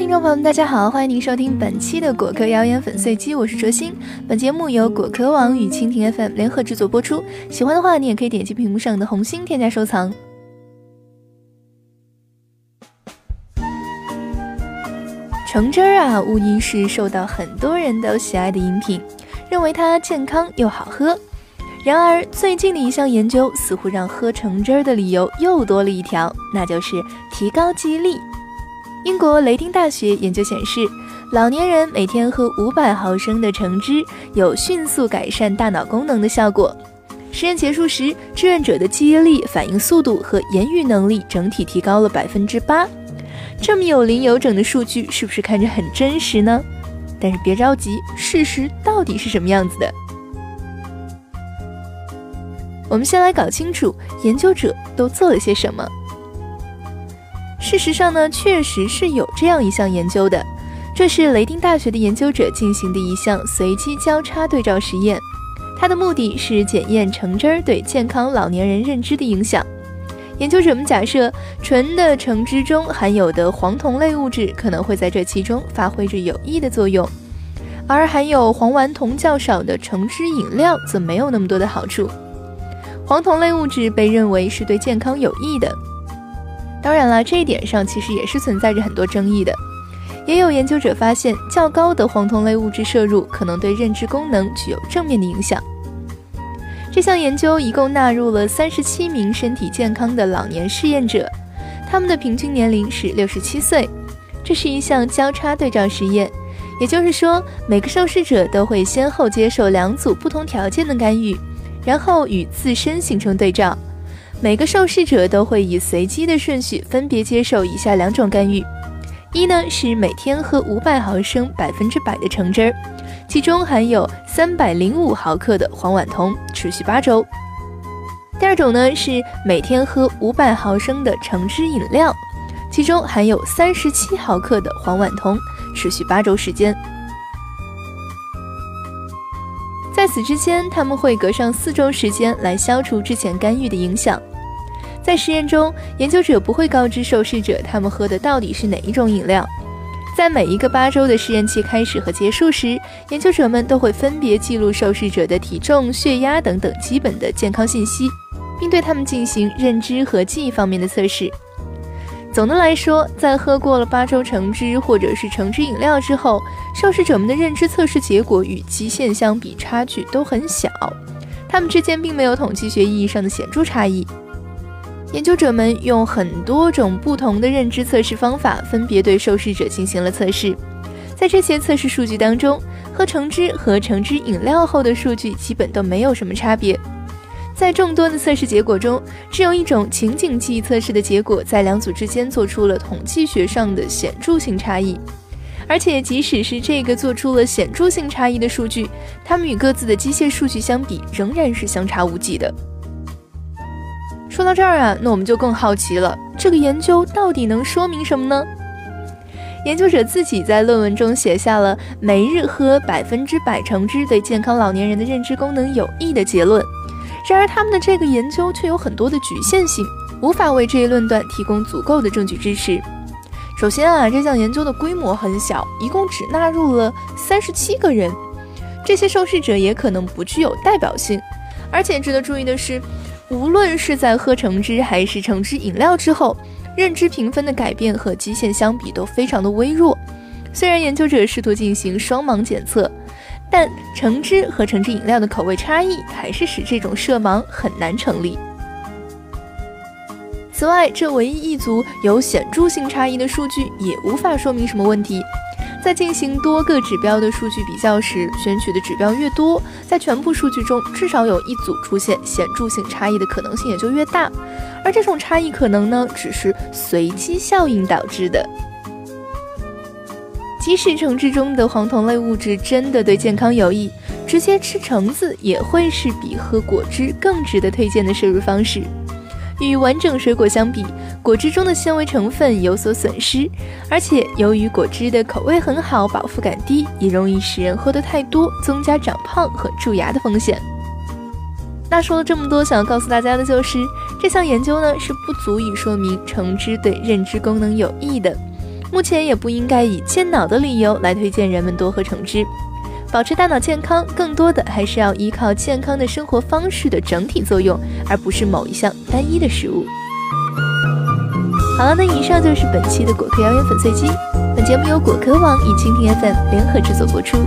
听众朋友们，大家好，欢迎您收听本期的果壳谣言粉碎机，我是卓心。本节目由果壳网与蜻蜓 FM 联合制作播出。喜欢的话，你也可以点击屏幕上的红心添加收藏。橙汁儿啊，无疑是受到很多人都喜爱的饮品，认为它健康又好喝。然而，最近的一项研究似乎让喝橙汁儿的理由又多了一条，那就是提高记忆力。英国雷丁大学研究显示，老年人每天喝五百毫升的橙汁，有迅速改善大脑功能的效果。实验结束时，志愿者的记忆力、反应速度和言语能力整体提高了百分之八。这么有零有整的数据，是不是看着很真实呢？但是别着急，事实到底是什么样子的？我们先来搞清楚研究者都做了些什么。事实上呢，确实是有这样一项研究的，这是雷丁大学的研究者进行的一项随机交叉对照实验，它的目的是检验橙汁儿对健康老年人认知的影响。研究者们假设，纯的橙汁中含有的黄酮类物质可能会在这其中发挥着有益的作用，而含有黄烷酮较少的橙汁饮料则没有那么多的好处。黄酮类物质被认为是对健康有益的。当然了，这一点上其实也是存在着很多争议的。也有研究者发现，较高的黄酮类物质摄入可能对认知功能具有正面的影响。这项研究一共纳入了三十七名身体健康的老年试验者，他们的平均年龄是六十七岁。这是一项交叉对照实验，也就是说，每个受试者都会先后接受两组不同条件的干预，然后与自身形成对照。每个受试者都会以随机的顺序分别接受以下两种干预：一呢是每天喝五百毫升百分之百的橙汁儿，其中含有三百零五毫克的黄烷酮，持续八周；第二种呢是每天喝五百毫升的橙汁饮料，其中含有三十七毫克的黄烷酮，持续八周时间。在此之间，他们会隔上四周时间来消除之前干预的影响。在实验中，研究者不会告知受试者他们喝的到底是哪一种饮料。在每一个八周的试验期开始和结束时，研究者们都会分别记录受试者的体重、血压等等基本的健康信息，并对他们进行认知和记忆方面的测试。总的来说，在喝过了八周橙汁或者是橙汁饮料之后，受试者们的认知测试结果与基线相比差距都很小，他们之间并没有统计学意义上的显著差异。研究者们用很多种不同的认知测试方法，分别对受试者进行了测试。在这些测试数据当中，喝橙汁和橙汁饮料后的数据基本都没有什么差别。在众多的测试结果中，只有一种情景记忆测试的结果在两组之间做出了统计学上的显著性差异。而且，即使是这个做出了显著性差异的数据，它们与各自的机械数据相比，仍然是相差无几的。说到这儿啊，那我们就更好奇了，这个研究到底能说明什么呢？研究者自己在论文中写下了每日喝百分之百橙汁对健康老年人的认知功能有益的结论。然而，他们的这个研究却有很多的局限性，无法为这一论断提供足够的证据支持。首先啊，这项研究的规模很小，一共只纳入了三十七个人，这些受试者也可能不具有代表性。而且值得注意的是。无论是在喝橙汁还是橙汁饮料之后，认知评分的改变和基线相比都非常的微弱。虽然研究者试图进行双盲检测，但橙汁和橙汁饮料的口味差异还是使这种设盲很难成立。此外，这唯一一组有显著性差异的数据也无法说明什么问题。在进行多个指标的数据比较时，选取的指标越多，在全部数据中至少有一组出现显著性差异的可能性也就越大。而这种差异可能呢，只是随机效应导致的。即使橙汁中的黄酮类物质真的对健康有益，直接吃橙子也会是比喝果汁更值得推荐的摄入方式。与完整水果相比，果汁中的纤维成分有所损失，而且由于果汁的口味很好，饱腹感低，也容易使人喝得太多，增加长胖和蛀牙的风险。那说了这么多，想要告诉大家的就是，这项研究呢是不足以说明橙汁对认知功能有益的。目前也不应该以健脑的理由来推荐人们多喝橙汁。保持大脑健康，更多的还是要依靠健康的生活方式的整体作用，而不是某一项单一的食物。好了，那以上就是本期的果壳谣言粉碎机。本节目由果壳网与蜻蜓 FM 联合制作播出。